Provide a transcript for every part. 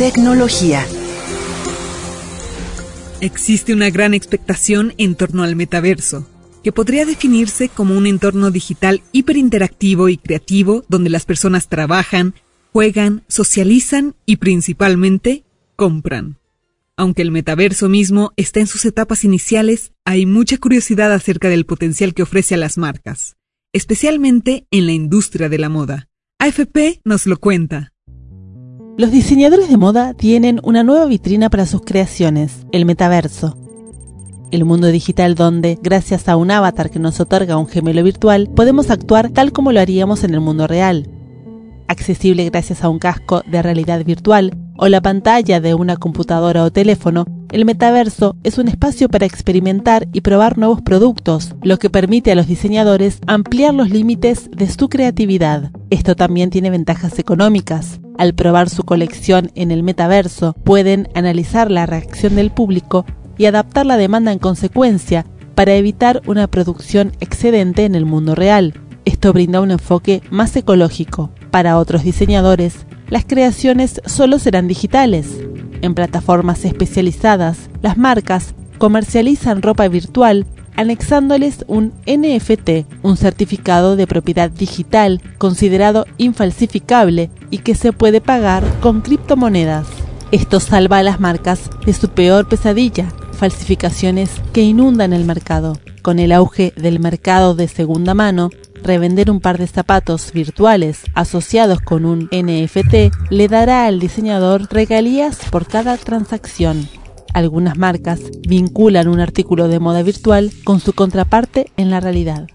tecnología. Existe una gran expectación en torno al metaverso, que podría definirse como un entorno digital hiperinteractivo y creativo donde las personas trabajan, juegan, socializan y principalmente compran. Aunque el metaverso mismo está en sus etapas iniciales, hay mucha curiosidad acerca del potencial que ofrece a las marcas, especialmente en la industria de la moda. AFP nos lo cuenta. Los diseñadores de moda tienen una nueva vitrina para sus creaciones, el metaverso. El mundo digital donde, gracias a un avatar que nos otorga un gemelo virtual, podemos actuar tal como lo haríamos en el mundo real. Accesible gracias a un casco de realidad virtual, o la pantalla de una computadora o teléfono, el metaverso es un espacio para experimentar y probar nuevos productos, lo que permite a los diseñadores ampliar los límites de su creatividad. Esto también tiene ventajas económicas. Al probar su colección en el metaverso, pueden analizar la reacción del público y adaptar la demanda en consecuencia para evitar una producción excedente en el mundo real. Esto brinda un enfoque más ecológico. Para otros diseñadores, las creaciones solo serán digitales. En plataformas especializadas, las marcas comercializan ropa virtual anexándoles un NFT, un certificado de propiedad digital considerado infalsificable y que se puede pagar con criptomonedas. Esto salva a las marcas de su peor pesadilla, falsificaciones que inundan el mercado. Con el auge del mercado de segunda mano, Revender un par de zapatos virtuales asociados con un NFT le dará al diseñador regalías por cada transacción. Algunas marcas vinculan un artículo de moda virtual con su contraparte en la realidad.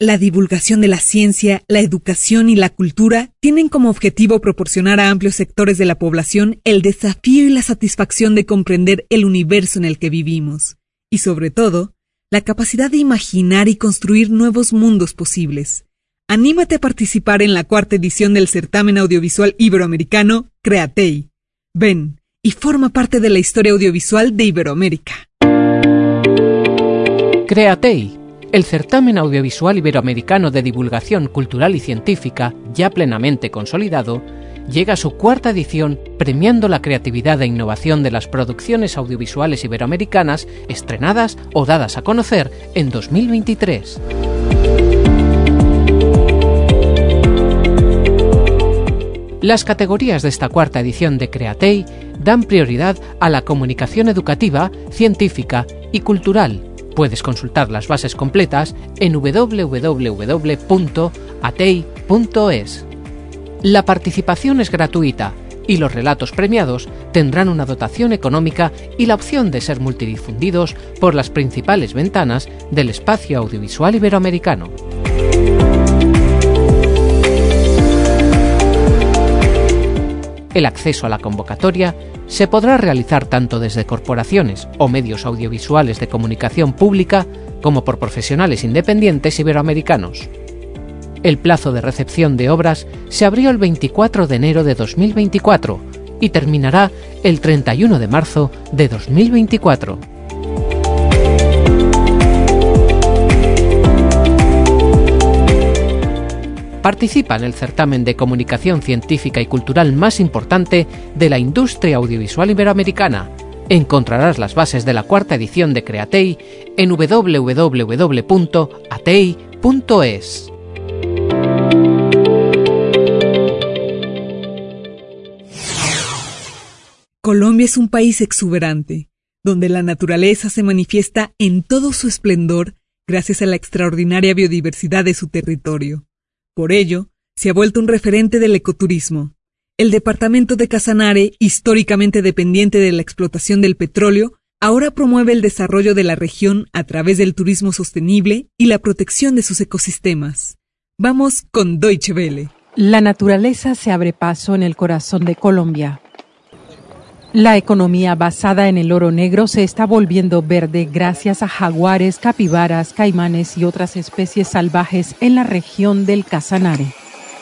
La divulgación de la ciencia, la educación y la cultura tienen como objetivo proporcionar a amplios sectores de la población el desafío y la satisfacción de comprender el universo en el que vivimos, y sobre todo, la capacidad de imaginar y construir nuevos mundos posibles. Anímate a participar en la cuarta edición del certamen audiovisual iberoamericano Createi. Ven y forma parte de la historia audiovisual de Iberoamérica. Createi, el certamen audiovisual iberoamericano de divulgación cultural y científica, ya plenamente consolidado, llega su cuarta edición premiando la creatividad e innovación de las producciones audiovisuales iberoamericanas estrenadas o dadas a conocer en 2023. Las categorías de esta cuarta edición de Createi dan prioridad a la comunicación educativa, científica y cultural. Puedes consultar las bases completas en www.atei.es. La participación es gratuita y los relatos premiados tendrán una dotación económica y la opción de ser multidifundidos por las principales ventanas del espacio audiovisual iberoamericano. El acceso a la convocatoria se podrá realizar tanto desde corporaciones o medios audiovisuales de comunicación pública como por profesionales independientes iberoamericanos. El plazo de recepción de obras se abrió el 24 de enero de 2024 y terminará el 31 de marzo de 2024. Participa en el certamen de comunicación científica y cultural más importante de la industria audiovisual iberoamericana. Encontrarás las bases de la cuarta edición de Createi en www.atei.es. Colombia es un país exuberante, donde la naturaleza se manifiesta en todo su esplendor gracias a la extraordinaria biodiversidad de su territorio. Por ello, se ha vuelto un referente del ecoturismo. El departamento de Casanare, históricamente dependiente de la explotación del petróleo, ahora promueve el desarrollo de la región a través del turismo sostenible y la protección de sus ecosistemas. Vamos con Deutsche Welle. La naturaleza se abre paso en el corazón de Colombia. La economía basada en el oro negro se está volviendo verde gracias a jaguares, capibaras, caimanes y otras especies salvajes en la región del Casanare.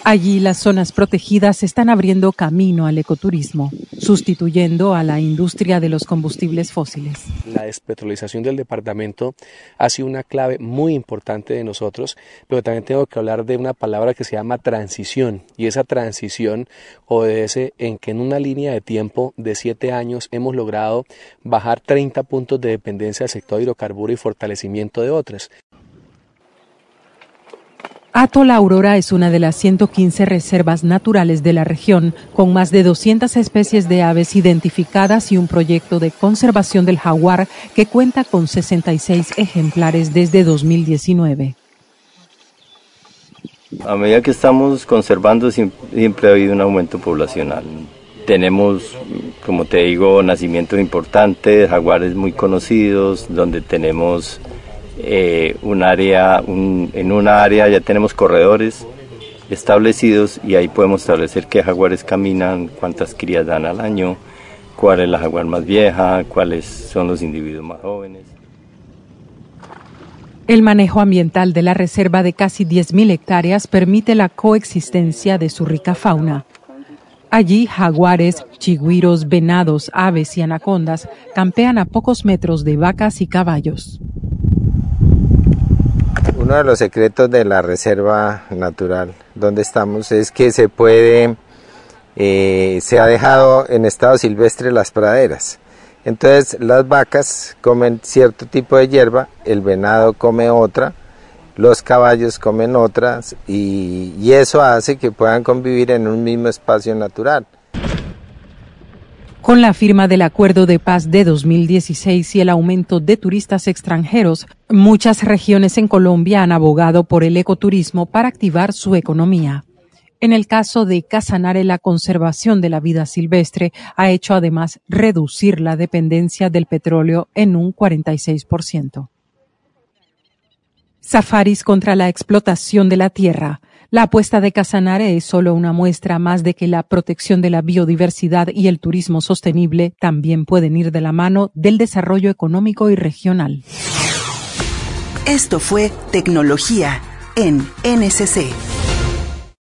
Allí las zonas protegidas están abriendo camino al ecoturismo, sustituyendo a la industria de los combustibles fósiles. La despetrolización del departamento ha sido una clave muy importante de nosotros, pero también tengo que hablar de una palabra que se llama transición, y esa transición obedece en que en una línea de tiempo de siete años hemos logrado bajar 30 puntos de dependencia del sector hidrocarburo y fortalecimiento de otras. Atol Aurora es una de las 115 reservas naturales de la región, con más de 200 especies de aves identificadas y un proyecto de conservación del jaguar que cuenta con 66 ejemplares desde 2019. A medida que estamos conservando siempre ha habido un aumento poblacional. Tenemos, como te digo, nacimientos importantes, jaguares muy conocidos, donde tenemos eh, un área, en una área ya tenemos corredores establecidos y ahí podemos establecer qué jaguares caminan, cuántas crías dan al año, cuál es la jaguar más vieja, cuáles son los individuos más jóvenes. El manejo ambiental de la reserva de casi 10.000 hectáreas permite la coexistencia de su rica fauna. Allí jaguares, chigüiros, venados, aves y anacondas campean a pocos metros de vacas y caballos. Uno de los secretos de la reserva natural donde estamos es que se puede, eh, se ha dejado en estado silvestre las praderas. Entonces las vacas comen cierto tipo de hierba, el venado come otra, los caballos comen otras y, y eso hace que puedan convivir en un mismo espacio natural. Con la firma del Acuerdo de Paz de 2016 y el aumento de turistas extranjeros, muchas regiones en Colombia han abogado por el ecoturismo para activar su economía. En el caso de Casanare, la conservación de la vida silvestre ha hecho además reducir la dependencia del petróleo en un 46%. Safaris contra la explotación de la tierra. La apuesta de Casanare es solo una muestra más de que la protección de la biodiversidad y el turismo sostenible también pueden ir de la mano del desarrollo económico y regional. Esto fue Tecnología en NCC.